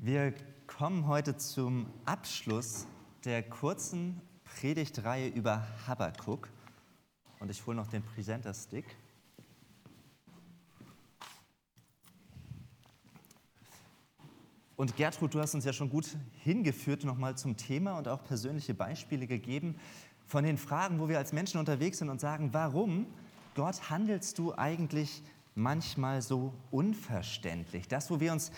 Wir kommen heute zum Abschluss der kurzen Predigtreihe über Habakkuk. Und ich hole noch den Presenter-Stick. Und Gertrud, du hast uns ja schon gut hingeführt nochmal zum Thema und auch persönliche Beispiele gegeben von den Fragen, wo wir als Menschen unterwegs sind und sagen, warum, Gott, handelst du eigentlich manchmal so unverständlich? Das, wo wir uns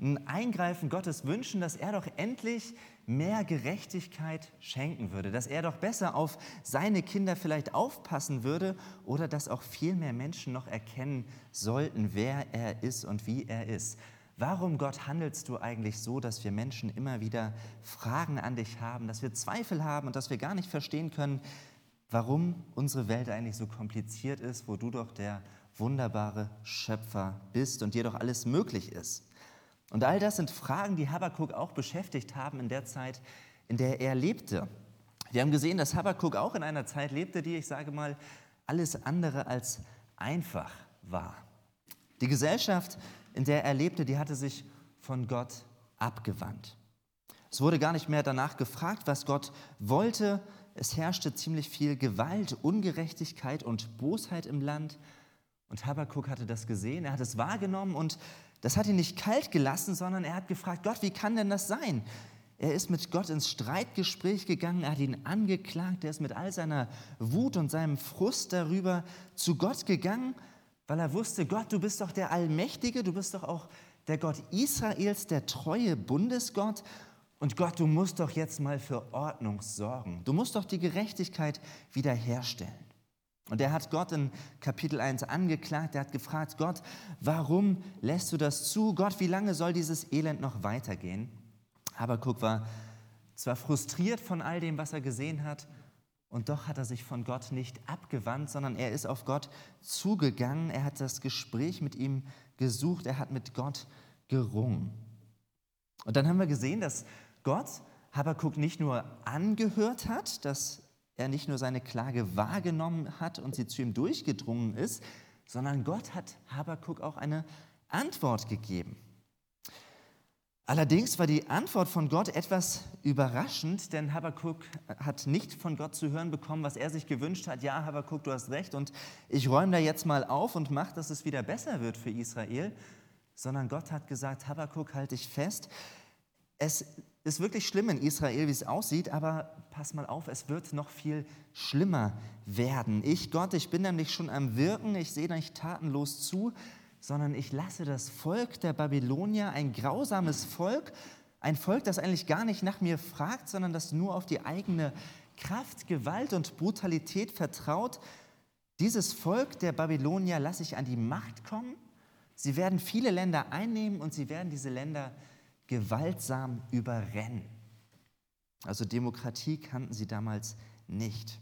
ein Eingreifen Gottes wünschen, dass er doch endlich mehr Gerechtigkeit schenken würde, dass er doch besser auf seine Kinder vielleicht aufpassen würde oder dass auch viel mehr Menschen noch erkennen sollten, wer er ist und wie er ist. Warum, Gott, handelst du eigentlich so, dass wir Menschen immer wieder Fragen an dich haben, dass wir Zweifel haben und dass wir gar nicht verstehen können, warum unsere Welt eigentlich so kompliziert ist, wo du doch der wunderbare Schöpfer bist und dir doch alles möglich ist? Und all das sind Fragen, die Habakkuk auch beschäftigt haben in der Zeit, in der er lebte. Wir haben gesehen, dass Habakkuk auch in einer Zeit lebte, die, ich sage mal, alles andere als einfach war. Die Gesellschaft in der er lebte, die hatte sich von Gott abgewandt. Es wurde gar nicht mehr danach gefragt, was Gott wollte. Es herrschte ziemlich viel Gewalt, Ungerechtigkeit und Bosheit im Land. Und Habakkuk hatte das gesehen, er hat es wahrgenommen und das hat ihn nicht kalt gelassen, sondern er hat gefragt, Gott, wie kann denn das sein? Er ist mit Gott ins Streitgespräch gegangen, er hat ihn angeklagt, er ist mit all seiner Wut und seinem Frust darüber zu Gott gegangen weil er wusste, Gott, du bist doch der Allmächtige, du bist doch auch der Gott Israels, der treue Bundesgott. Und Gott, du musst doch jetzt mal für Ordnung sorgen. Du musst doch die Gerechtigkeit wiederherstellen. Und er hat Gott in Kapitel 1 angeklagt, er hat gefragt, Gott, warum lässt du das zu? Gott, wie lange soll dieses Elend noch weitergehen? Habakuk war zwar frustriert von all dem, was er gesehen hat, und doch hat er sich von Gott nicht abgewandt, sondern er ist auf Gott zugegangen. Er hat das Gespräch mit ihm gesucht. Er hat mit Gott gerungen. Und dann haben wir gesehen, dass Gott Habakkuk nicht nur angehört hat, dass er nicht nur seine Klage wahrgenommen hat und sie zu ihm durchgedrungen ist, sondern Gott hat Habakkuk auch eine Antwort gegeben. Allerdings war die Antwort von Gott etwas überraschend, denn Habakkuk hat nicht von Gott zu hören bekommen, was er sich gewünscht hat. Ja, Habakkuk, du hast recht und ich räume da jetzt mal auf und mache, dass es wieder besser wird für Israel. Sondern Gott hat gesagt, Habakkuk, halte dich fest. Es ist wirklich schlimm in Israel, wie es aussieht, aber pass mal auf, es wird noch viel schlimmer werden. Ich, Gott, ich bin nämlich schon am Wirken, ich sehe nicht tatenlos zu sondern ich lasse das Volk der Babylonier, ein grausames Volk, ein Volk, das eigentlich gar nicht nach mir fragt, sondern das nur auf die eigene Kraft, Gewalt und Brutalität vertraut. Dieses Volk der Babylonier lasse ich an die Macht kommen. Sie werden viele Länder einnehmen und sie werden diese Länder gewaltsam überrennen. Also Demokratie kannten sie damals nicht.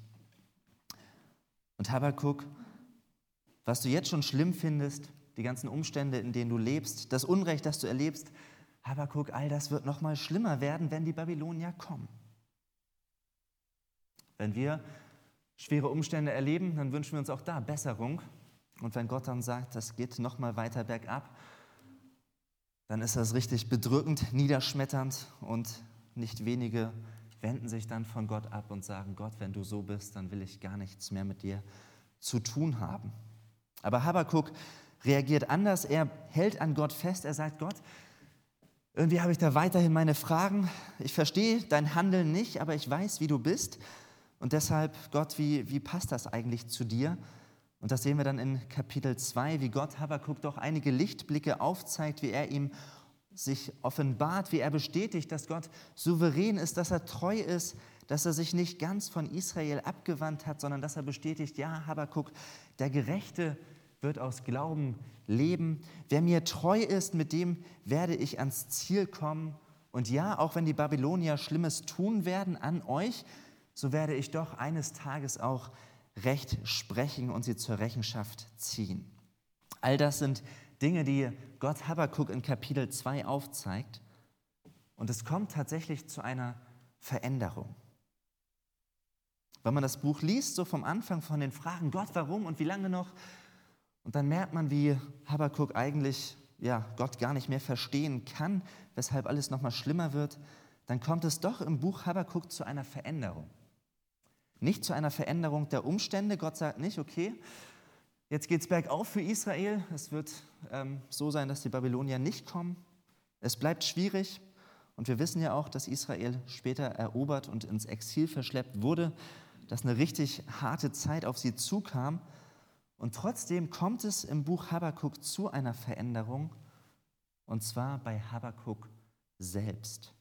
Und Habakkuk, was du jetzt schon schlimm findest, die ganzen Umstände, in denen du lebst, das Unrecht, das du erlebst. Habakuk, all das wird noch mal schlimmer werden, wenn die Babylonier kommen. Wenn wir schwere Umstände erleben, dann wünschen wir uns auch da Besserung. Und wenn Gott dann sagt, das geht noch mal weiter bergab, dann ist das richtig bedrückend, niederschmetternd und nicht wenige wenden sich dann von Gott ab und sagen, Gott, wenn du so bist, dann will ich gar nichts mehr mit dir zu tun haben. Aber Habakuk reagiert anders. Er hält an Gott fest. Er sagt, Gott, irgendwie habe ich da weiterhin meine Fragen. Ich verstehe dein Handeln nicht, aber ich weiß, wie du bist. Und deshalb, Gott, wie, wie passt das eigentlich zu dir? Und das sehen wir dann in Kapitel 2, wie Gott Habakkuk doch einige Lichtblicke aufzeigt, wie er ihm sich offenbart, wie er bestätigt, dass Gott souverän ist, dass er treu ist, dass er sich nicht ganz von Israel abgewandt hat, sondern dass er bestätigt, ja, Habakkuk, der Gerechte wird aus Glauben leben. Wer mir treu ist, mit dem werde ich ans Ziel kommen. Und ja, auch wenn die Babylonier Schlimmes tun werden an euch, so werde ich doch eines Tages auch Recht sprechen und sie zur Rechenschaft ziehen. All das sind Dinge, die Gott Habakkuk in Kapitel 2 aufzeigt. Und es kommt tatsächlich zu einer Veränderung. Wenn man das Buch liest, so vom Anfang von den Fragen, Gott, warum und wie lange noch, und dann merkt man, wie Habakkuk eigentlich ja, Gott gar nicht mehr verstehen kann, weshalb alles nochmal schlimmer wird, dann kommt es doch im Buch Habakkuk zu einer Veränderung. Nicht zu einer Veränderung der Umstände. Gott sagt nicht, okay, jetzt geht es bergauf für Israel. Es wird ähm, so sein, dass die Babylonier nicht kommen. Es bleibt schwierig. Und wir wissen ja auch, dass Israel später erobert und ins Exil verschleppt wurde, dass eine richtig harte Zeit auf sie zukam. Und trotzdem kommt es im Buch Habakkuk zu einer Veränderung, und zwar bei Habakkuk selbst.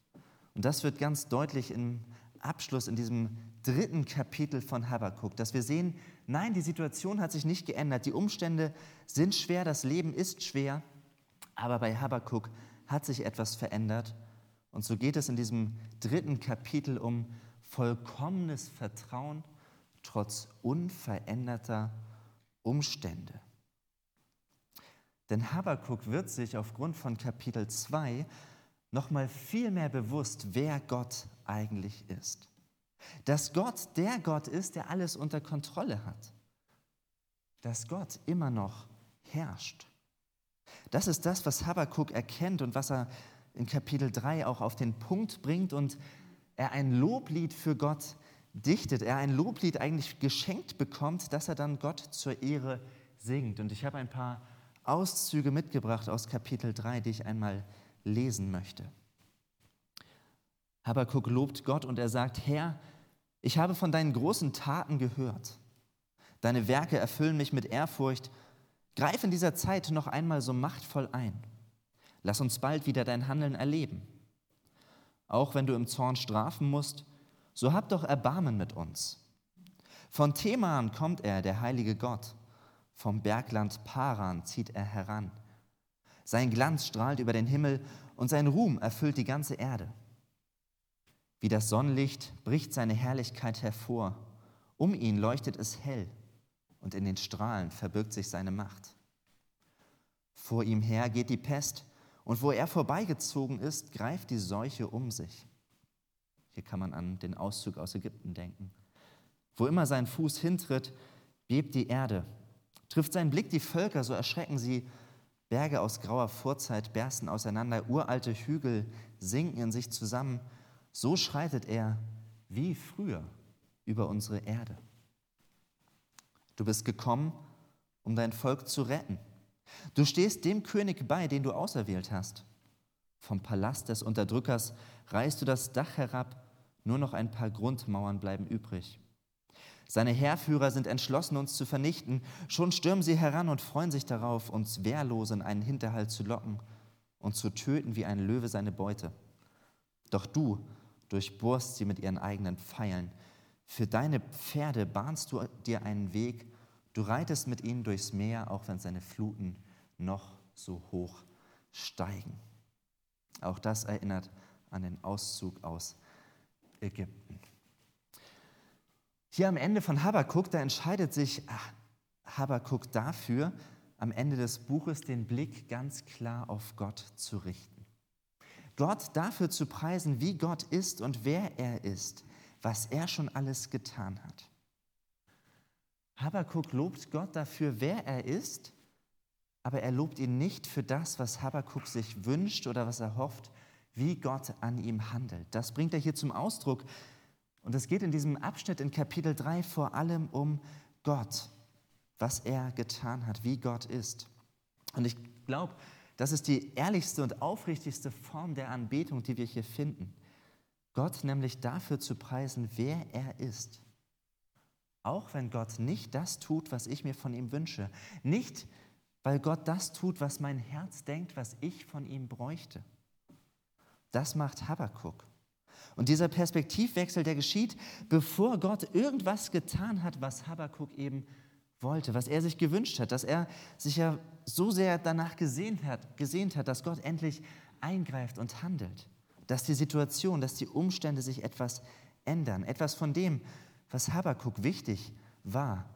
Und das wird ganz deutlich im Abschluss in diesem dritten Kapitel von Habakkuk, dass wir sehen, nein, die Situation hat sich nicht geändert, die Umstände sind schwer, das Leben ist schwer, aber bei Habakkuk hat sich etwas verändert. Und so geht es in diesem dritten Kapitel um vollkommenes Vertrauen trotz unveränderter Umstände. Denn Habakkuk wird sich aufgrund von Kapitel 2 nochmal viel mehr bewusst, wer Gott eigentlich ist. Dass Gott der Gott ist, der alles unter Kontrolle hat. Dass Gott immer noch herrscht. Das ist das, was Habakkuk erkennt und was er in Kapitel 3 auch auf den Punkt bringt und er ein Loblied für Gott dichtet, er ein Loblied eigentlich geschenkt bekommt, dass er dann Gott zur Ehre singt. Und ich habe ein paar Auszüge mitgebracht aus Kapitel 3, die ich einmal lesen möchte. Habakkuk lobt Gott und er sagt, Herr, ich habe von deinen großen Taten gehört. Deine Werke erfüllen mich mit Ehrfurcht. Greif in dieser Zeit noch einmal so machtvoll ein. Lass uns bald wieder dein Handeln erleben. Auch wenn du im Zorn strafen musst, so hab doch Erbarmen mit uns. Von Teman kommt er, der heilige Gott. Vom Bergland Paran zieht er heran. Sein Glanz strahlt über den Himmel und sein Ruhm erfüllt die ganze Erde. Wie das Sonnenlicht bricht seine Herrlichkeit hervor. Um ihn leuchtet es hell und in den Strahlen verbirgt sich seine Macht. Vor ihm her geht die Pest und wo er vorbeigezogen ist, greift die Seuche um sich. Hier kann man an den Auszug aus Ägypten denken. Wo immer sein Fuß hintritt, bebt die Erde. Trifft sein Blick die Völker, so erschrecken sie. Berge aus grauer Vorzeit bersten auseinander, uralte Hügel sinken in sich zusammen. So schreitet er wie früher über unsere Erde. Du bist gekommen, um dein Volk zu retten. Du stehst dem König bei, den du auserwählt hast. Vom Palast des Unterdrückers reißt du das Dach herab, nur noch ein paar Grundmauern bleiben übrig. Seine Heerführer sind entschlossen, uns zu vernichten. Schon stürmen sie heran und freuen sich darauf, uns wehrlos in einen Hinterhalt zu locken und zu töten wie ein Löwe seine Beute. Doch du durchbohrst sie mit ihren eigenen Pfeilen. Für deine Pferde bahnst du dir einen Weg Du reitest mit ihnen durchs Meer, auch wenn seine Fluten noch so hoch steigen. Auch das erinnert an den Auszug aus Ägypten. Hier am Ende von Habakkuk, da entscheidet sich Habakkuk dafür, am Ende des Buches den Blick ganz klar auf Gott zu richten. Gott dafür zu preisen, wie Gott ist und wer er ist, was er schon alles getan hat. Habakkuk lobt Gott dafür, wer er ist, aber er lobt ihn nicht für das, was Habakkuk sich wünscht oder was er hofft, wie Gott an ihm handelt. Das bringt er hier zum Ausdruck. Und es geht in diesem Abschnitt in Kapitel 3 vor allem um Gott, was er getan hat, wie Gott ist. Und ich glaube, das ist die ehrlichste und aufrichtigste Form der Anbetung, die wir hier finden. Gott nämlich dafür zu preisen, wer er ist. Auch wenn Gott nicht das tut, was ich mir von ihm wünsche. Nicht, weil Gott das tut, was mein Herz denkt, was ich von ihm bräuchte. Das macht Habakkuk. Und dieser Perspektivwechsel, der geschieht, bevor Gott irgendwas getan hat, was Habakkuk eben wollte, was er sich gewünscht hat, dass er sich ja so sehr danach gesehnt hat, gesehnt hat, dass Gott endlich eingreift und handelt, dass die Situation, dass die Umstände sich etwas ändern, etwas von dem, was Habakkuk wichtig war,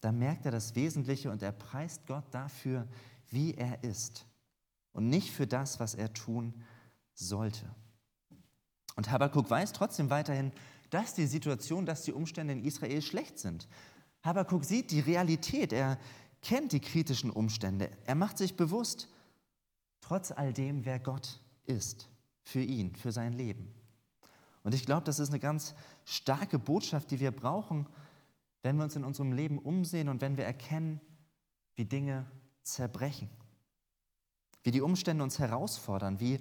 da merkt er das Wesentliche und er preist Gott dafür, wie er ist und nicht für das, was er tun sollte. Und Habakkuk weiß trotzdem weiterhin, dass die Situation, dass die Umstände in Israel schlecht sind. Habakkuk sieht die Realität, er kennt die kritischen Umstände, er macht sich bewusst, trotz all dem, wer Gott ist, für ihn, für sein Leben. Und ich glaube, das ist eine ganz starke Botschaft, die wir brauchen, wenn wir uns in unserem Leben umsehen und wenn wir erkennen, wie Dinge zerbrechen, wie die Umstände uns herausfordern, wie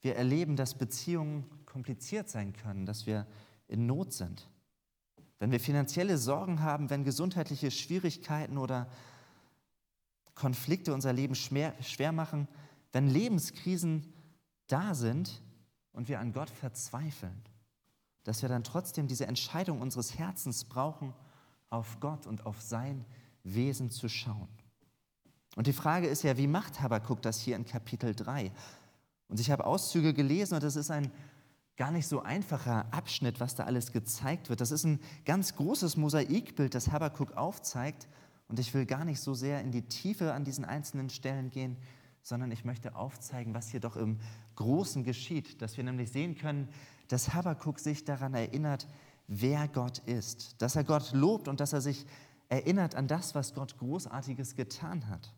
wir erleben, dass Beziehungen kompliziert sein können, dass wir in Not sind. Wenn wir finanzielle Sorgen haben, wenn gesundheitliche Schwierigkeiten oder Konflikte unser Leben schwer, machen, wenn Lebenskrisen da sind und wir an Gott verzweifeln, dass wir dann trotzdem diese Entscheidung unseres Herzens brauchen, auf Gott und auf sein Wesen zu schauen. Und die Frage ist ja, wie macht Habakkuk das hier in Kapitel 3? Und ich habe Auszüge gelesen und das ist ein gar nicht so einfacher Abschnitt, was da alles gezeigt wird. Das ist ein ganz großes Mosaikbild, das Habakkuk aufzeigt. Und ich will gar nicht so sehr in die Tiefe an diesen einzelnen Stellen gehen, sondern ich möchte aufzeigen, was hier doch im Großen geschieht, dass wir nämlich sehen können, dass Habakkuk sich daran erinnert, wer Gott ist, dass er Gott lobt und dass er sich erinnert an das, was Gott Großartiges getan hat.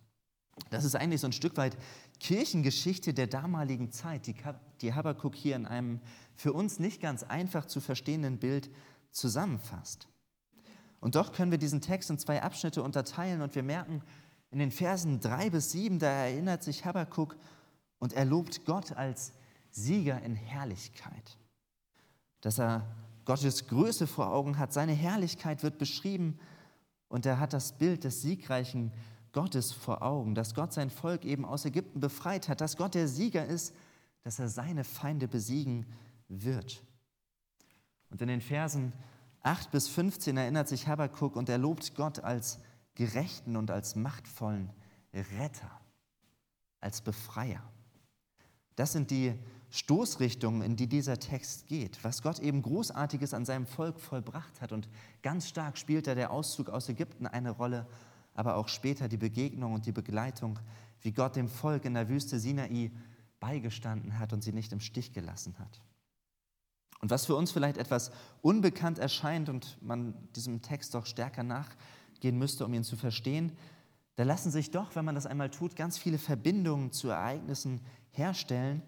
Das ist eigentlich so ein Stück weit Kirchengeschichte der damaligen Zeit, die, die Habakkuk hier in einem für uns nicht ganz einfach zu verstehenden Bild zusammenfasst. Und doch können wir diesen Text in zwei Abschnitte unterteilen und wir merken, in den Versen drei bis sieben, da erinnert sich Habakkuk und er lobt Gott als Sieger in Herrlichkeit. Dass er Gottes Größe vor Augen hat, seine Herrlichkeit wird beschrieben und er hat das Bild des siegreichen Gottes vor Augen, dass Gott sein Volk eben aus Ägypten befreit hat, dass Gott der Sieger ist, dass er seine Feinde besiegen wird. Und in den Versen 8 bis 15 erinnert sich Habakkuk und er lobt Gott als gerechten und als machtvollen Retter, als Befreier. Das sind die Stoßrichtungen, in die dieser Text geht, was Gott eben Großartiges an seinem Volk vollbracht hat. Und ganz stark spielt da der Auszug aus Ägypten eine Rolle, aber auch später die Begegnung und die Begleitung, wie Gott dem Volk in der Wüste Sinai beigestanden hat und sie nicht im Stich gelassen hat. Und was für uns vielleicht etwas unbekannt erscheint und man diesem Text doch stärker nachgehen müsste, um ihn zu verstehen, da lassen sich doch, wenn man das einmal tut, ganz viele Verbindungen zu Ereignissen herstellen,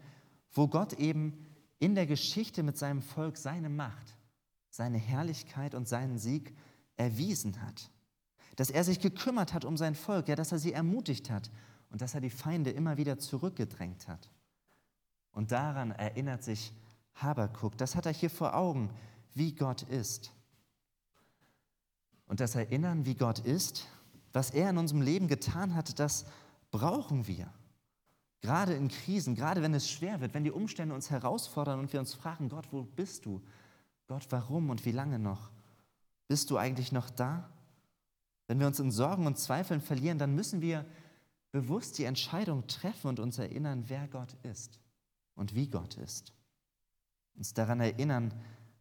wo Gott eben in der Geschichte mit seinem Volk seine Macht, seine Herrlichkeit und seinen Sieg erwiesen hat dass er sich gekümmert hat um sein Volk, ja, dass er sie ermutigt hat und dass er die Feinde immer wieder zurückgedrängt hat. Und daran erinnert sich Habakuk. Das hat er hier vor Augen, wie Gott ist. Und das Erinnern, wie Gott ist, was er in unserem Leben getan hat, das brauchen wir. Gerade in Krisen, gerade wenn es schwer wird, wenn die Umstände uns herausfordern und wir uns fragen, Gott, wo bist du? Gott, warum und wie lange noch? Bist du eigentlich noch da? Wenn wir uns in Sorgen und Zweifeln verlieren, dann müssen wir bewusst die Entscheidung treffen und uns erinnern, wer Gott ist und wie Gott ist. Uns daran erinnern,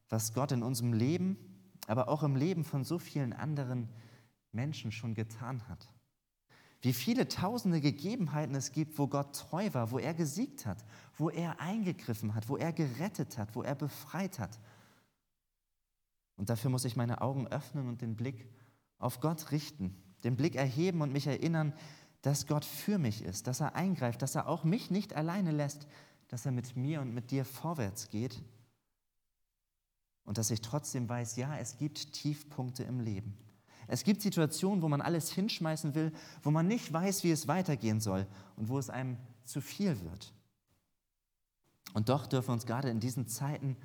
was Gott in unserem Leben, aber auch im Leben von so vielen anderen Menschen schon getan hat. Wie viele tausende Gegebenheiten es gibt, wo Gott treu war, wo er gesiegt hat, wo er eingegriffen hat, wo er gerettet hat, wo er befreit hat. Und dafür muss ich meine Augen öffnen und den Blick auf Gott richten, den Blick erheben und mich erinnern, dass Gott für mich ist, dass er eingreift, dass er auch mich nicht alleine lässt, dass er mit mir und mit dir vorwärts geht und dass ich trotzdem weiß, ja, es gibt Tiefpunkte im Leben. Es gibt Situationen, wo man alles hinschmeißen will, wo man nicht weiß, wie es weitergehen soll und wo es einem zu viel wird. Und doch dürfen wir uns gerade in diesen Zeiten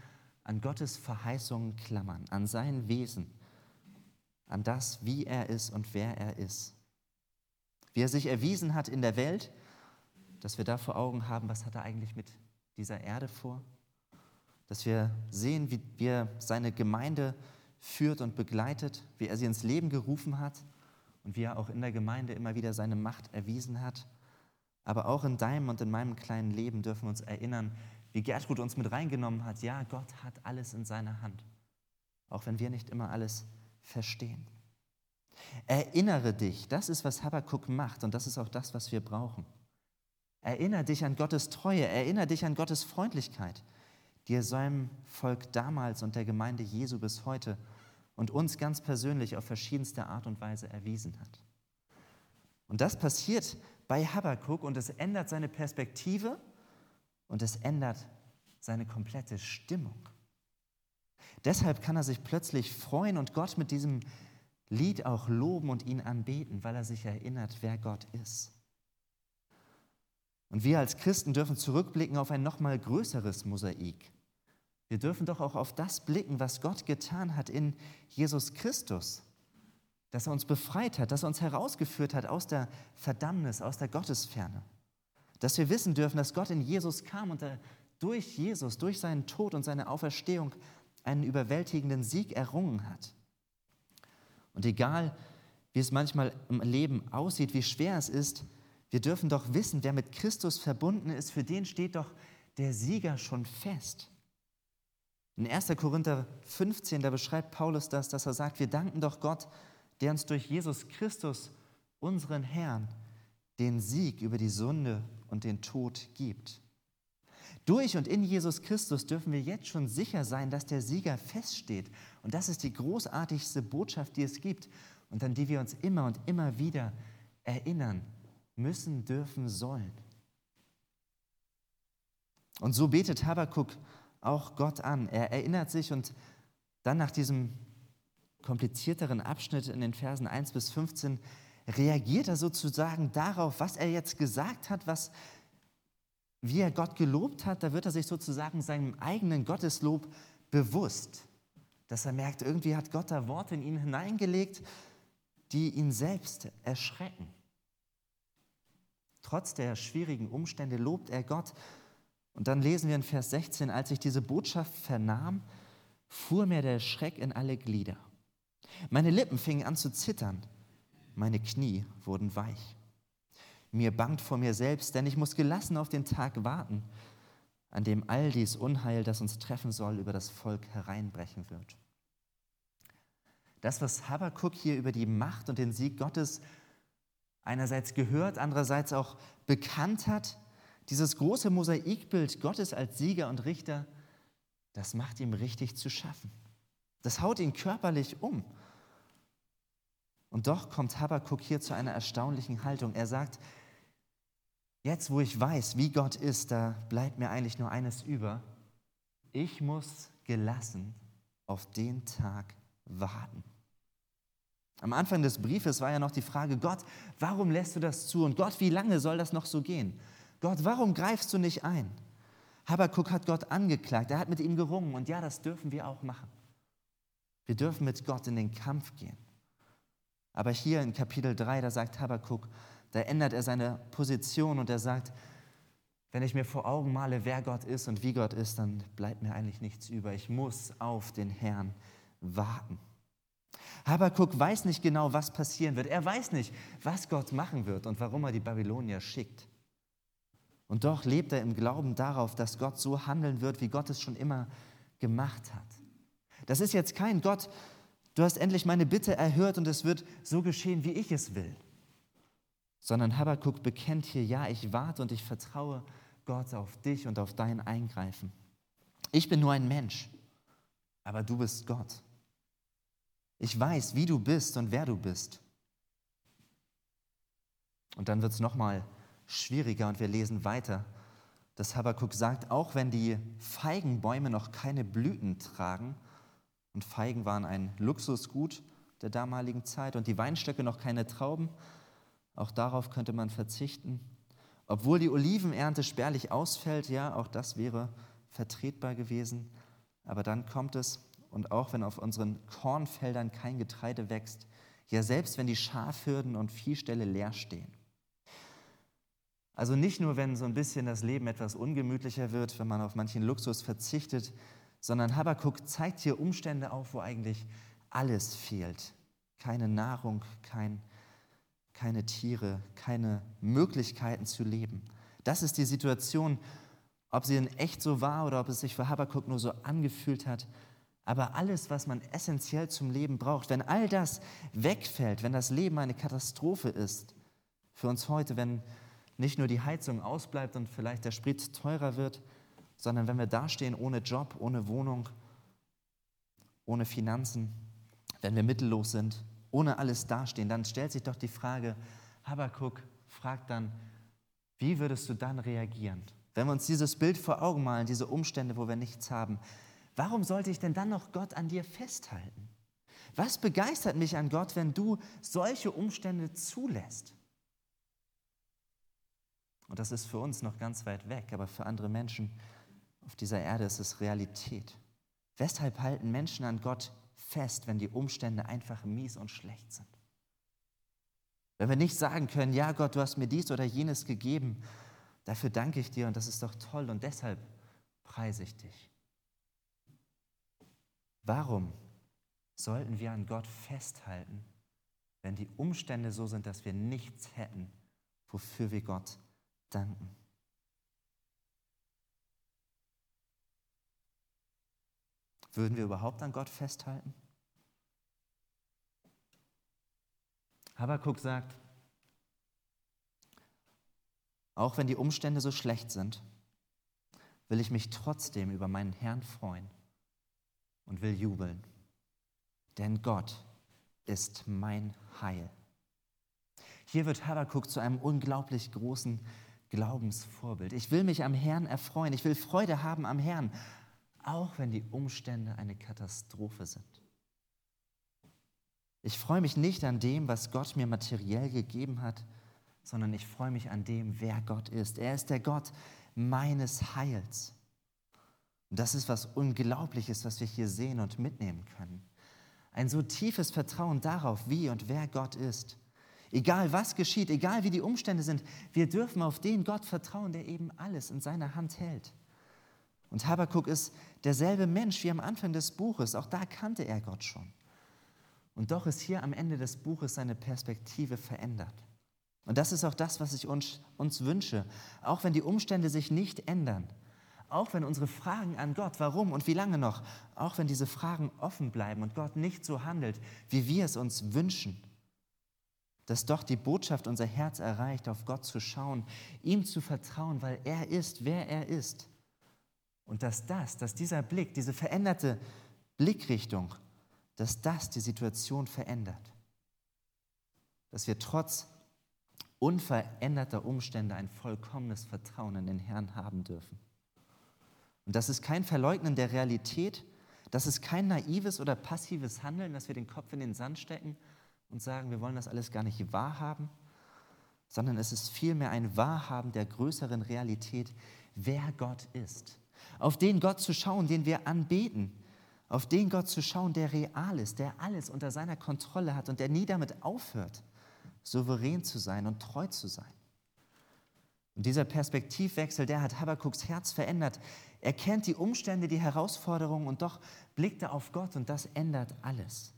an Gottes Verheißungen klammern, an sein Wesen an das, wie er ist und wer er ist. Wie er sich erwiesen hat in der Welt, dass wir da vor Augen haben, was hat er eigentlich mit dieser Erde vor. Dass wir sehen, wie, er seine Gemeinde führt und begleitet, wie er sie ins Leben gerufen hat und wie er auch in der Gemeinde immer wieder seine Macht erwiesen hat. Aber auch in deinem und in meinem kleinen Leben dürfen wir uns erinnern, wie Gertrud uns mit reingenommen hat. Ja, Gott hat alles in seiner Hand. Auch wenn wir nicht immer alles verstehen. Erinnere dich, das ist, was Habakkuk macht und das ist auch das, was wir brauchen. Erinnere dich an Gottes Treue, erinnere dich an Gottes Freundlichkeit, die er seinem Volk damals und der Gemeinde Jesu bis heute und uns ganz persönlich auf verschiedenste Art und Weise erwiesen hat. Und das passiert bei Habakkuk und es ändert seine Perspektive und es ändert seine komplette Stimmung. Deshalb kann er sich plötzlich freuen und Gott mit diesem Lied auch loben und ihn anbeten, weil er sich erinnert, wer Gott ist. Und wir als Christen dürfen zurückblicken auf ein nochmal größeres Mosaik. Wir dürfen doch auch auf das blicken, was Gott getan hat in Jesus Christus, dass er uns befreit hat, dass er uns herausgeführt hat aus der Verdammnis, aus der Gottesferne. Dass wir wissen dürfen, dass Gott in Jesus kam und er durch Jesus, durch seinen Tod und seine Auferstehung einen überwältigenden Sieg errungen hat. Und egal, wie es manchmal im Leben aussieht, wie schwer es ist, wir dürfen doch wissen, wer mit Christus verbunden ist, für den steht doch der Sieger schon fest. In 1. Korinther 15, da beschreibt Paulus das, dass er sagt, wir danken doch Gott, der uns durch Jesus Christus, unseren Herrn, den Sieg über die Sünde und den Tod gibt. Durch und in Jesus Christus dürfen wir jetzt schon sicher sein, dass der Sieger feststeht. Und das ist die großartigste Botschaft, die es gibt und an die wir uns immer und immer wieder erinnern müssen, dürfen, sollen. Und so betet Habakkuk auch Gott an. Er erinnert sich und dann nach diesem komplizierteren Abschnitt in den Versen 1 bis 15 reagiert er sozusagen darauf, was er jetzt gesagt hat, was wie er Gott gelobt hat, da wird er sich sozusagen seinem eigenen Gotteslob bewusst. Dass er merkt, irgendwie hat Gott da Worte in ihn hineingelegt, die ihn selbst erschrecken. Trotz der schwierigen Umstände lobt er Gott. Und dann lesen wir in Vers 16, als ich diese Botschaft vernahm, fuhr mir der Schreck in alle Glieder. Meine Lippen fingen an zu zittern, meine Knie wurden weich. Mir bangt vor mir selbst, denn ich muss gelassen auf den Tag warten, an dem all dies Unheil, das uns treffen soll, über das Volk hereinbrechen wird. Das, was Habakkuk hier über die Macht und den Sieg Gottes einerseits gehört, andererseits auch bekannt hat, dieses große Mosaikbild Gottes als Sieger und Richter, das macht ihm richtig zu schaffen. Das haut ihn körperlich um. Und doch kommt Habakkuk hier zu einer erstaunlichen Haltung. Er sagt, Jetzt, wo ich weiß, wie Gott ist, da bleibt mir eigentlich nur eines über. Ich muss gelassen auf den Tag warten. Am Anfang des Briefes war ja noch die Frage, Gott, warum lässt du das zu? Und Gott, wie lange soll das noch so gehen? Gott, warum greifst du nicht ein? Habakkuk hat Gott angeklagt, er hat mit ihm gerungen und ja, das dürfen wir auch machen. Wir dürfen mit Gott in den Kampf gehen. Aber hier in Kapitel 3, da sagt Habakkuk, da ändert er seine Position und er sagt, wenn ich mir vor Augen male, wer Gott ist und wie Gott ist, dann bleibt mir eigentlich nichts über. Ich muss auf den Herrn warten. Habakuk weiß nicht genau, was passieren wird. Er weiß nicht, was Gott machen wird und warum er die Babylonier schickt. Und doch lebt er im Glauben darauf, dass Gott so handeln wird, wie Gott es schon immer gemacht hat. Das ist jetzt kein Gott, du hast endlich meine Bitte erhört und es wird so geschehen, wie ich es will sondern Habakkuk bekennt hier, ja, ich warte und ich vertraue Gott auf dich und auf dein Eingreifen. Ich bin nur ein Mensch, aber du bist Gott. Ich weiß, wie du bist und wer du bist. Und dann wird es nochmal schwieriger und wir lesen weiter, dass Habakkuk sagt, auch wenn die Feigenbäume noch keine Blüten tragen, und Feigen waren ein Luxusgut der damaligen Zeit, und die Weinstöcke noch keine Trauben, auch darauf könnte man verzichten. Obwohl die Olivenernte spärlich ausfällt, ja, auch das wäre vertretbar gewesen. Aber dann kommt es, und auch wenn auf unseren Kornfeldern kein Getreide wächst, ja selbst wenn die Schafhürden und Viehställe leer stehen. Also nicht nur, wenn so ein bisschen das Leben etwas ungemütlicher wird, wenn man auf manchen Luxus verzichtet, sondern Habakkuk zeigt hier Umstände auf, wo eigentlich alles fehlt. Keine Nahrung, kein keine Tiere, keine Möglichkeiten zu leben. Das ist die Situation, ob sie in echt so war oder ob es sich für Habakkuk nur so angefühlt hat. Aber alles, was man essentiell zum Leben braucht, wenn all das wegfällt, wenn das Leben eine Katastrophe ist, für uns heute, wenn nicht nur die Heizung ausbleibt und vielleicht der Sprit teurer wird, sondern wenn wir dastehen ohne Job, ohne Wohnung, ohne Finanzen, wenn wir mittellos sind, ohne alles dastehen, dann stellt sich doch die Frage, Habakuk, frage dann, wie würdest du dann reagieren? Wenn wir uns dieses Bild vor Augen malen, diese Umstände, wo wir nichts haben, warum sollte ich denn dann noch Gott an dir festhalten? Was begeistert mich an Gott, wenn du solche Umstände zulässt? Und das ist für uns noch ganz weit weg, aber für andere Menschen auf dieser Erde ist es Realität. Weshalb halten Menschen an Gott fest, wenn die Umstände einfach mies und schlecht sind? Wenn wir nicht sagen können, ja Gott, du hast mir dies oder jenes gegeben, dafür danke ich dir und das ist doch toll und deshalb preise ich dich. Warum sollten wir an Gott festhalten, wenn die Umstände so sind, dass wir nichts hätten, wofür wir Gott danken? Würden wir überhaupt an Gott festhalten? Habakuk sagt, auch wenn die Umstände so schlecht sind, will ich mich trotzdem über meinen Herrn freuen und will jubeln. Denn Gott ist mein Heil. Hier wird Habakuk zu einem unglaublich großen Glaubensvorbild. Ich will mich am Herrn erfreuen. Ich will Freude haben am Herrn, auch wenn die Umstände eine Katastrophe sind. Ich freue mich nicht an dem, was Gott mir materiell gegeben hat, sondern ich freue mich an dem, wer Gott ist. Er ist der Gott meines Heils. Und das ist was Unglaubliches, was wir hier sehen und mitnehmen können. Ein so tiefes Vertrauen darauf, wie und wer Gott ist. Egal was geschieht, egal wie die Umstände sind, wir dürfen auf den Gott vertrauen, der eben alles in seiner Hand hält. Und Habakuk ist derselbe Mensch wie am Anfang des Buches. Auch da kannte er Gott schon. Und doch ist hier am Ende des Buches seine Perspektive verändert. Und das ist auch das, was ich uns, uns wünsche. Auch wenn die Umstände sich nicht ändern, auch wenn unsere Fragen an Gott, warum und wie lange noch, auch wenn diese Fragen offen bleiben und Gott nicht so handelt, wie wir es uns wünschen, dass doch die Botschaft unser Herz erreicht, auf Gott zu schauen, ihm zu vertrauen, weil er ist, wer er ist. Und dass das, dass dieser Blick, diese veränderte Blickrichtung, dass das die Situation verändert. Dass wir trotz unveränderter Umstände ein vollkommenes Vertrauen in den Herrn haben dürfen. Und das ist kein Verleugnen der Realität, das ist kein naives oder passives Handeln, dass wir den Kopf in den Sand stecken und sagen, wir wollen das alles gar nicht wahrhaben, sondern es ist vielmehr ein Wahrhaben der größeren Realität, wer Gott ist. Auf den Gott zu schauen, den wir anbeten, auf den Gott zu schauen, der real ist, der alles unter seiner Kontrolle hat und der nie damit aufhört, souverän zu sein und treu zu sein. Und dieser Perspektivwechsel, der hat Habakuks Herz verändert. Er kennt die Umstände, die Herausforderungen und doch blickt er auf Gott und das ändert alles.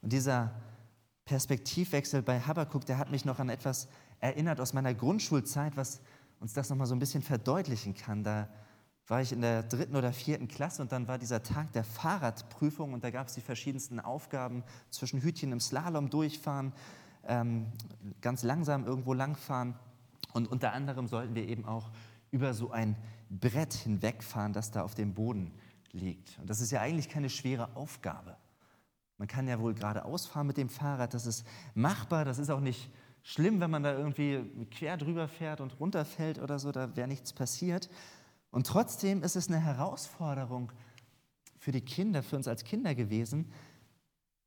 Und dieser Perspektivwechsel bei Habakuk, der hat mich noch an etwas erinnert aus meiner Grundschulzeit, was uns das nochmal so ein bisschen verdeutlichen kann. Da war ich in der dritten oder vierten Klasse und dann war dieser Tag der Fahrradprüfung und da gab es die verschiedensten Aufgaben zwischen Hütchen im Slalom durchfahren, ähm, ganz langsam irgendwo langfahren und unter anderem sollten wir eben auch über so ein Brett hinwegfahren, das da auf dem Boden liegt. Und das ist ja eigentlich keine schwere Aufgabe. Man kann ja wohl geradeaus fahren mit dem Fahrrad, das ist machbar, das ist auch nicht schlimm, wenn man da irgendwie quer drüber fährt und runterfällt oder so, da wäre nichts passiert. Und trotzdem ist es eine Herausforderung für die Kinder, für uns als Kinder gewesen,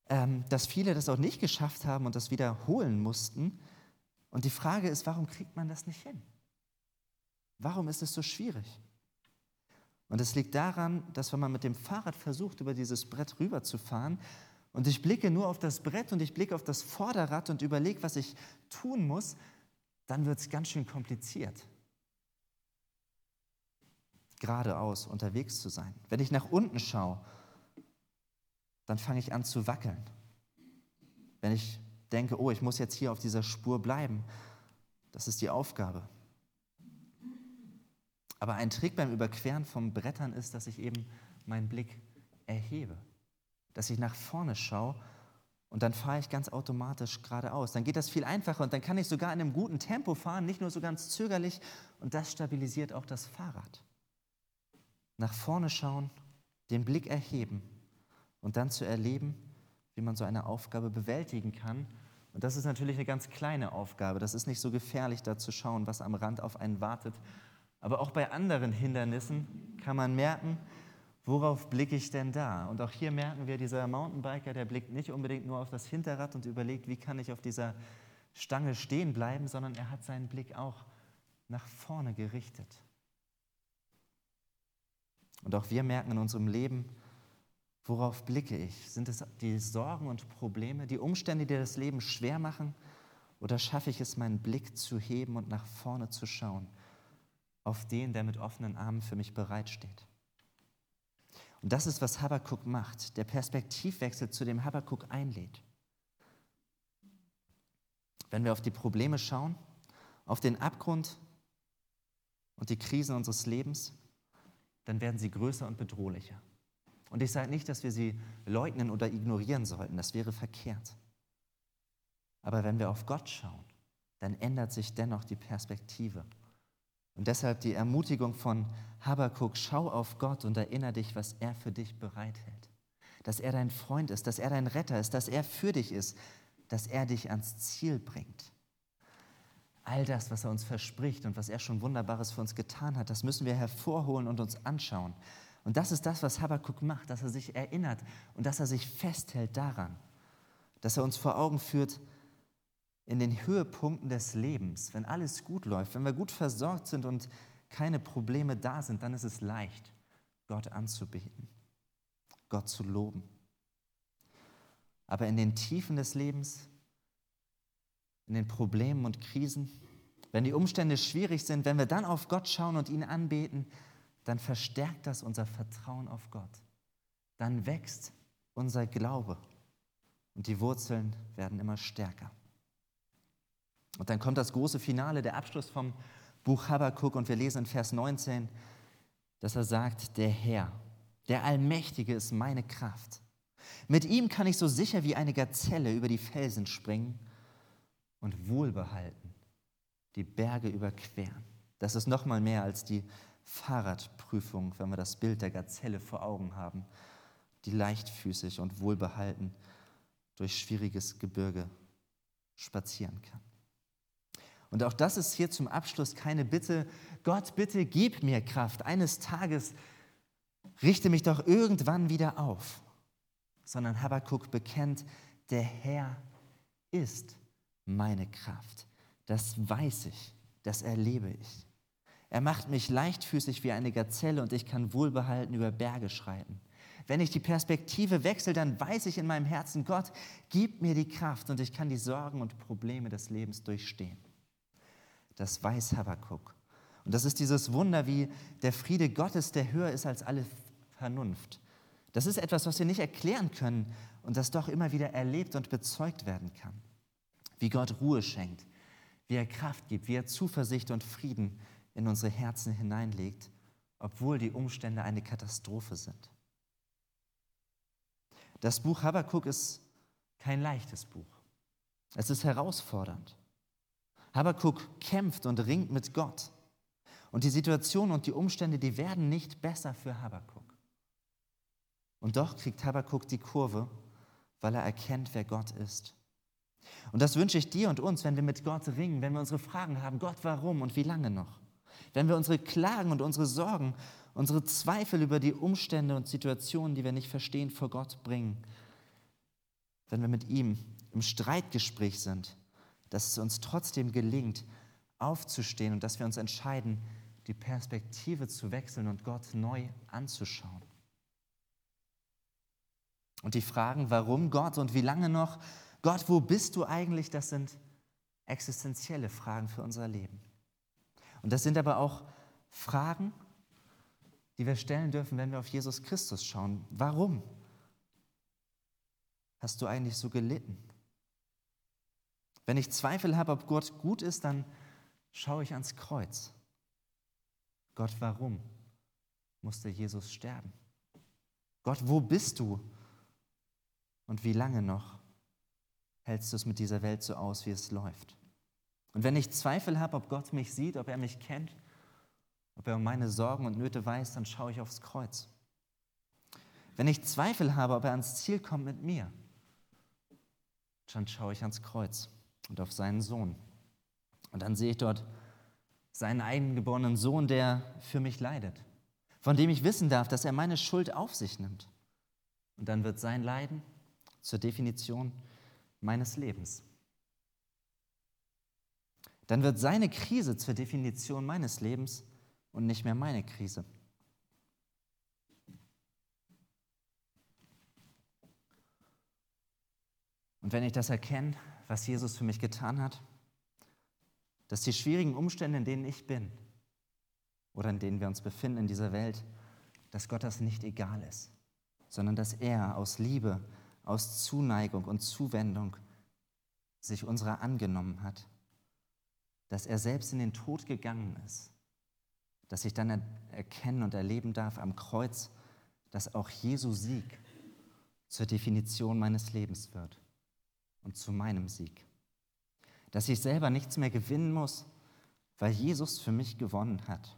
ähm, dass viele das auch nicht geschafft haben und das wiederholen mussten. Und die Frage ist, warum kriegt man das nicht hin? Warum ist es so schwierig? Und es liegt daran, dass wenn man mit dem Fahrrad versucht, über dieses Brett rüberzufahren, und ich blicke nur auf das Brett und ich blicke auf das Vorderrad und überlege, was ich tun muss, dann wird es ganz schön kompliziert, geradeaus unterwegs zu sein. Wenn ich nach unten schaue, dann fange ich an zu wackeln. Wenn ich denke, oh, ich muss jetzt hier auf dieser Spur bleiben. Das ist die Aufgabe. Aber ein Trick beim Überqueren von Brettern ist, dass ich eben meinen Blick erhebe, dass ich nach vorne schaue und dann fahre ich ganz automatisch geradeaus. Dann geht das viel einfacher und dann kann ich sogar in einem guten Tempo fahren, nicht nur so ganz zögerlich und das stabilisiert auch das Fahrrad. Nach vorne schauen, den Blick erheben und dann zu erleben, wie man so eine Aufgabe bewältigen kann Und das ist natürlich eine ganz kleine Aufgabe. Das ist nicht so gefährlich, da zu schauen, was am Rand auf einen wartet. Aber auch bei anderen Hindernissen kann man merken, worauf blicke ich denn da? Und auch hier merken wir, dieser Mountainbiker, der blickt nicht unbedingt nur auf das Hinterrad und überlegt, wie kann ich auf dieser Stange stehen bleiben, sondern er hat seinen Blick auch nach vorne gerichtet. Und auch wir merken in unserem Leben, Worauf blicke ich? Sind es die Sorgen und Probleme, die Umstände, die das Leben schwer machen? Oder schaffe ich es, meinen Blick zu heben und nach vorne zu schauen, auf den, der mit offenen Armen für mich bereitsteht? Und das ist, was Habakkuk macht, der Perspektivwechsel, zu dem Habakkuk einlädt. Wenn wir auf die Probleme schauen, auf den Abgrund und die Krisen unseres Lebens, dann werden sie größer und bedrohlicher. Und ich sage nicht, dass wir sie leugnen oder ignorieren sollten, das wäre verkehrt. Aber wenn wir auf Gott schauen, dann ändert sich dennoch die Perspektive. Und deshalb die Ermutigung von Habakkuk, schau auf Gott und erinnere dich, was er für dich bereithält. Dass er dein Freund ist, dass er dein Retter ist, dass er für dich ist, dass er dich ans Ziel bringt. All das, was er uns verspricht und was er schon Wunderbares für uns getan hat, das müssen wir hervorholen und uns anschauen. Und das ist das, was Habakkuk macht, dass er sich erinnert und dass er sich festhält daran, dass er uns vor Augen führt, in den Höhepunkten des Lebens, wenn alles gut läuft, wenn wir gut versorgt sind und keine Probleme da sind, dann ist es leicht, Gott anzubeten, Gott zu loben. Aber in den Tiefen des Lebens, in den Problemen und Krisen, wenn die Umstände schwierig sind, wenn wir dann auf Gott schauen und ihn anbeten, dann verstärkt das unser Vertrauen auf Gott. Dann wächst unser Glaube und die Wurzeln werden immer stärker. Und dann kommt das große Finale, der Abschluss vom Buch Habakkuk und wir lesen in Vers 19, dass er sagt, der Herr, der Allmächtige ist meine Kraft. Mit ihm kann ich so sicher wie eine Gazelle über die Felsen springen und wohlbehalten die Berge überqueren. Das ist noch mal mehr als die Fahrradprüfung, wenn wir das Bild der Gazelle vor Augen haben, die leichtfüßig und wohlbehalten durch schwieriges Gebirge spazieren kann. Und auch das ist hier zum Abschluss keine Bitte, Gott, bitte gib mir Kraft, eines Tages richte mich doch irgendwann wieder auf, sondern Habakkuk bekennt, der Herr ist meine Kraft. Das weiß ich, das erlebe ich. Er macht mich leichtfüßig wie eine Gazelle und ich kann wohlbehalten über Berge schreiten. Wenn ich die Perspektive wechsle, dann weiß ich in meinem Herzen, Gott, gib mir die Kraft und ich kann die Sorgen und Probleme des Lebens durchstehen. Das weiß Habakkuk. Und das ist dieses Wunder, wie der Friede Gottes, der höher ist als alle Vernunft. Das ist etwas, was wir nicht erklären können und das doch immer wieder erlebt und bezeugt werden kann. Wie Gott Ruhe schenkt, wie er Kraft gibt, wie er Zuversicht und Frieden in unsere Herzen hineinlegt, obwohl die Umstände eine Katastrophe sind. Das Buch Habakkuk ist kein leichtes Buch. Es ist herausfordernd. Habakkuk kämpft und ringt mit Gott. Und die Situation und die Umstände, die werden nicht besser für Habakkuk. Und doch kriegt Habakkuk die Kurve, weil er erkennt, wer Gott ist. Und das wünsche ich dir und uns, wenn wir mit Gott ringen, wenn wir unsere Fragen haben, Gott, warum und wie lange noch? wenn wir unsere Klagen und unsere Sorgen, unsere Zweifel über die Umstände und Situationen, die wir nicht verstehen, vor Gott bringen, wenn wir mit ihm im Streitgespräch sind, dass es uns trotzdem gelingt, aufzustehen und dass wir uns entscheiden, die Perspektive zu wechseln und Gott neu anzuschauen. Und die Fragen, warum Gott und wie lange noch, Gott, wo bist du eigentlich, das sind existenzielle Fragen für unser Leben. Und das sind aber auch Fragen, die wir stellen dürfen, wenn wir auf Jesus Christus schauen. Warum hast du eigentlich so gelitten? Wenn ich Zweifel habe, ob Gott gut ist, dann schaue ich ans Kreuz. Gott, warum musste Jesus sterben? Gott, wo bist du? Und wie lange noch hältst du es mit dieser Welt so aus, wie es läuft? Und wenn ich Zweifel habe, ob Gott mich sieht, ob er mich kennt, ob er um meine Sorgen und Nöte weiß, dann schaue ich aufs Kreuz. Wenn ich Zweifel habe, ob er ans Ziel kommt mit mir, Dann schaue ich ans Kreuz und auf seinen Sohn. Und dann sehe ich dort seinen eingeborenen Sohn, der für mich leidet, von dem ich wissen darf, dass er meine Schuld auf sich nimmt. Und dann wird sein Leiden zur Definition meines Lebens. Dann wird seine Krise zur Definition meines Lebens und nicht mehr meine Krise. Und wenn ich das erkenne, was Jesus für mich getan hat, dass die schwierigen Umstände, in denen ich bin oder in denen wir uns befinden in dieser Welt, dass Gott das nicht egal ist, sondern dass er aus Liebe, aus Zuneigung und Zuwendung sich unserer angenommen hat, dass er selbst in den Tod gegangen ist, dass ich dann erkennen und erleben darf am Kreuz, dass auch Jesu Sieg zur Definition meines Lebens wird und zu meinem Sieg. Dass ich selber nichts mehr gewinnen muss, weil Jesus für mich gewonnen hat.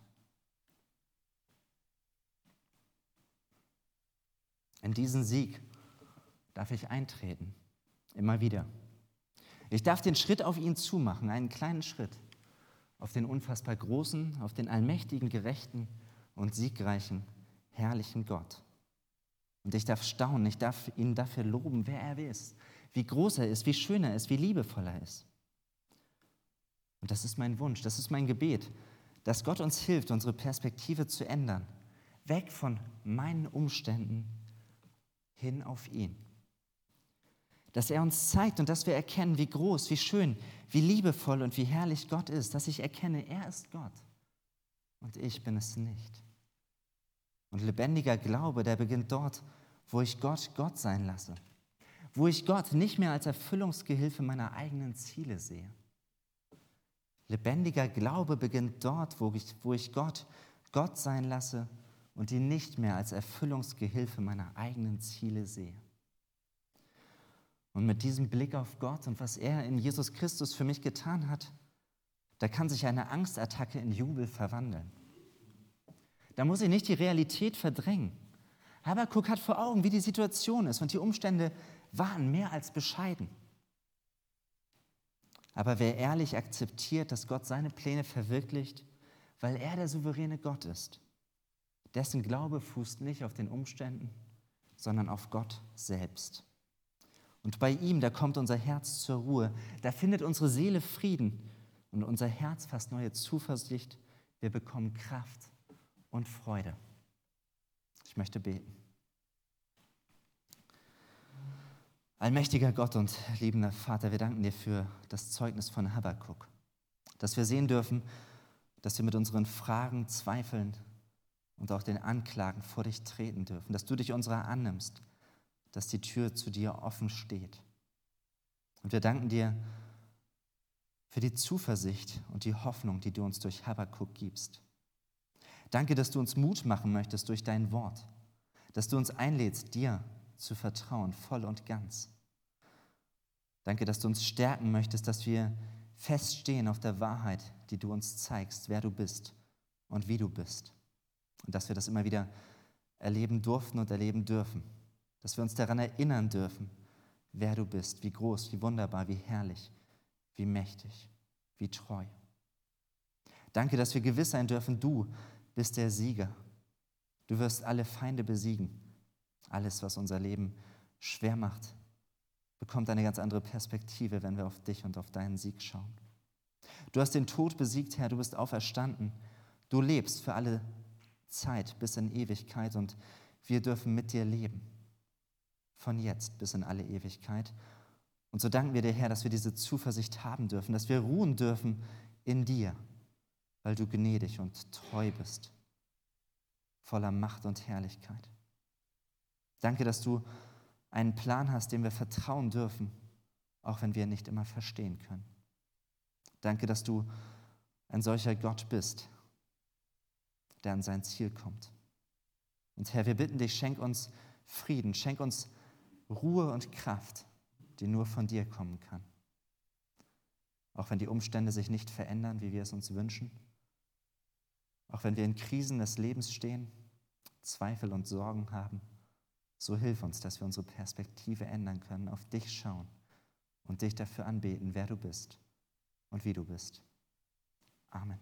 In diesen Sieg darf ich eintreten, immer wieder. Ich darf den Schritt auf ihn zumachen, einen kleinen Schritt, auf den unfassbar großen, auf den allmächtigen, gerechten und siegreichen, herrlichen Gott. Und ich darf staunen, ich darf ihn dafür loben, wer er ist, wie groß er ist, wie schön er ist, wie liebevoll er ist. Und das ist mein Wunsch, das ist mein Gebet, dass Gott uns hilft, unsere Perspektive zu ändern, weg von meinen Umständen hin auf ihn. Dass er uns zeigt und dass wir erkennen, wie groß, wie schön, wie liebevoll und wie herrlich Gott ist, dass ich erkenne, er ist Gott und ich bin es nicht. Und lebendiger Glaube, der beginnt dort, wo ich Gott Gott sein lasse wo ich Gott nicht mehr als Erfüllungsgehilfe meiner eigenen Ziele sehe. Lebendiger Glaube beginnt dort, wo ich, wo ich Gott Gott sein lasse und ihn nicht mehr als Erfüllungsgehilfe meiner eigenen Ziele sehe. Und mit diesem Blick auf Gott und was er in Jesus Christus für mich getan hat, da kann sich eine Angstattacke in Jubel verwandeln. Da muss ich nicht die Realität verdrängen. Habakuk hat vor Augen, wie die Situation ist und die Umstände waren mehr als bescheiden. Aber wer ehrlich akzeptiert, dass Gott seine Pläne verwirklicht, weil er der souveräne Gott ist, dessen Glaube fußt nicht auf den Umständen, sondern auf Gott selbst. Und bei ihm, da kommt unser Herz zur Ruhe, da findet unsere Seele Frieden und unser Herz fasst neue Zuversicht, wir bekommen Kraft und Freude. Ich möchte beten. Allmächtiger Gott und liebender Vater, wir danken dir für das Zeugnis von Habakkuk, dass wir sehen dürfen, dass wir mit unseren Fragen, Zweifeln und auch den Anklagen vor dich treten dürfen, dass du dich unserer annimmst, dass die Tür zu dir offen steht. Und wir danken dir für die Zuversicht und die Hoffnung, die du uns durch Habakkuk gibst. Danke, dass du uns Mut machen möchtest durch dein Wort, dass du uns einlädst, dir zu vertrauen, voll und ganz. Danke, dass du uns stärken möchtest, dass wir feststehen auf der Wahrheit, die du uns zeigst, wer du bist und wie du bist. Und dass wir das immer wieder erleben durften und erleben dürfen. Dass wir uns daran erinnern dürfen, wer du bist, wie groß, wie wunderbar, wie herrlich, wie mächtig, wie treu. Danke, dass wir gewiss sein dürfen, du bist der Sieger. Du wirst alle Feinde besiegen. Alles, was unser Leben schwer macht, bekommt eine ganz andere Perspektive, wenn wir auf dich und auf deinen Sieg schauen. Du hast den Tod besiegt, Herr, du bist auferstanden. Du lebst für alle Zeit bis in Ewigkeit und wir dürfen mit dir leben. Von jetzt bis in alle Ewigkeit. Und so danken wir dir, Herr, dass wir diese Zuversicht haben dürfen, dass wir ruhen dürfen in dir, weil du gnädig und treu bist, voller Macht und Herrlichkeit. Danke, dass du einen Plan hast, dem wir vertrauen dürfen, auch wenn wir ihn nicht immer verstehen können. Danke, dass du ein solcher Gott bist, der an sein Ziel kommt. Und Herr, wir bitten dich, schenk uns Frieden, schenk uns Ruhe und Kraft, die nur von dir kommen kann. Auch wenn die Umstände sich nicht verändern, wie wir es uns wünschen, auch wenn wir in Krisen des Lebens stehen, Zweifel und Sorgen haben. So hilf uns, dass wir unsere Perspektive ändern können, auf dich schauen und dich dafür anbeten, wer du bist und wie du bist. Amen.